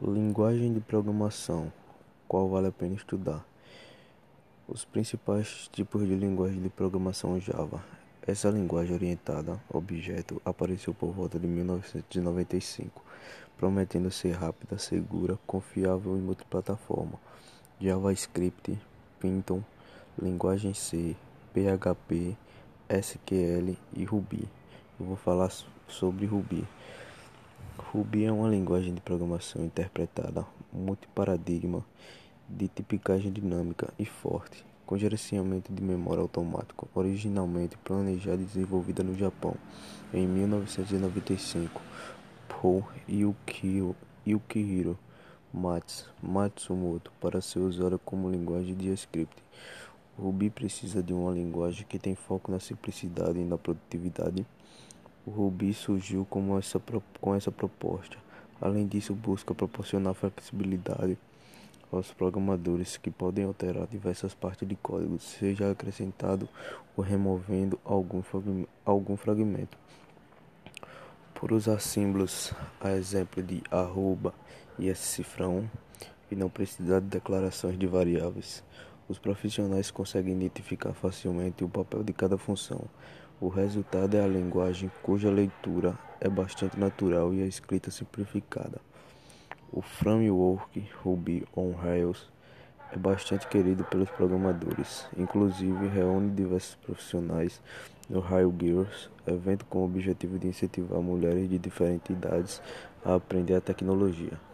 Linguagem de programação: qual vale a pena estudar? Os principais tipos de linguagem de programação Java. Essa linguagem orientada a objeto apareceu por volta de 1995, prometendo ser rápida, segura, confiável e multiplataforma. JavaScript, Python, linguagem C, PHP, SQL e Ruby. Eu vou falar sobre Ruby. Ruby é uma linguagem de programação interpretada multiparadigma de tipicagem dinâmica e forte, com gerenciamento de memória automático, originalmente planejada e desenvolvida no Japão em 1995 por Yukihiro Matsumoto para ser usada como linguagem de script. Ruby precisa de uma linguagem que tem foco na simplicidade e na produtividade o Ruby surgiu com essa, com essa proposta. Além disso, busca proporcionar flexibilidade aos programadores que podem alterar diversas partes de código, seja acrescentado ou removendo algum, algum fragmento. Por usar símbolos, a exemplo de arroba e cifrão, e não precisar de declarações de variáveis, os profissionais conseguem identificar facilmente o papel de cada função. O resultado é a linguagem cuja leitura é bastante natural e a escrita simplificada. O framework Ruby on Rails é bastante querido pelos programadores, inclusive reúne diversos profissionais no Rail Girls, evento com o objetivo de incentivar mulheres de diferentes idades a aprender a tecnologia.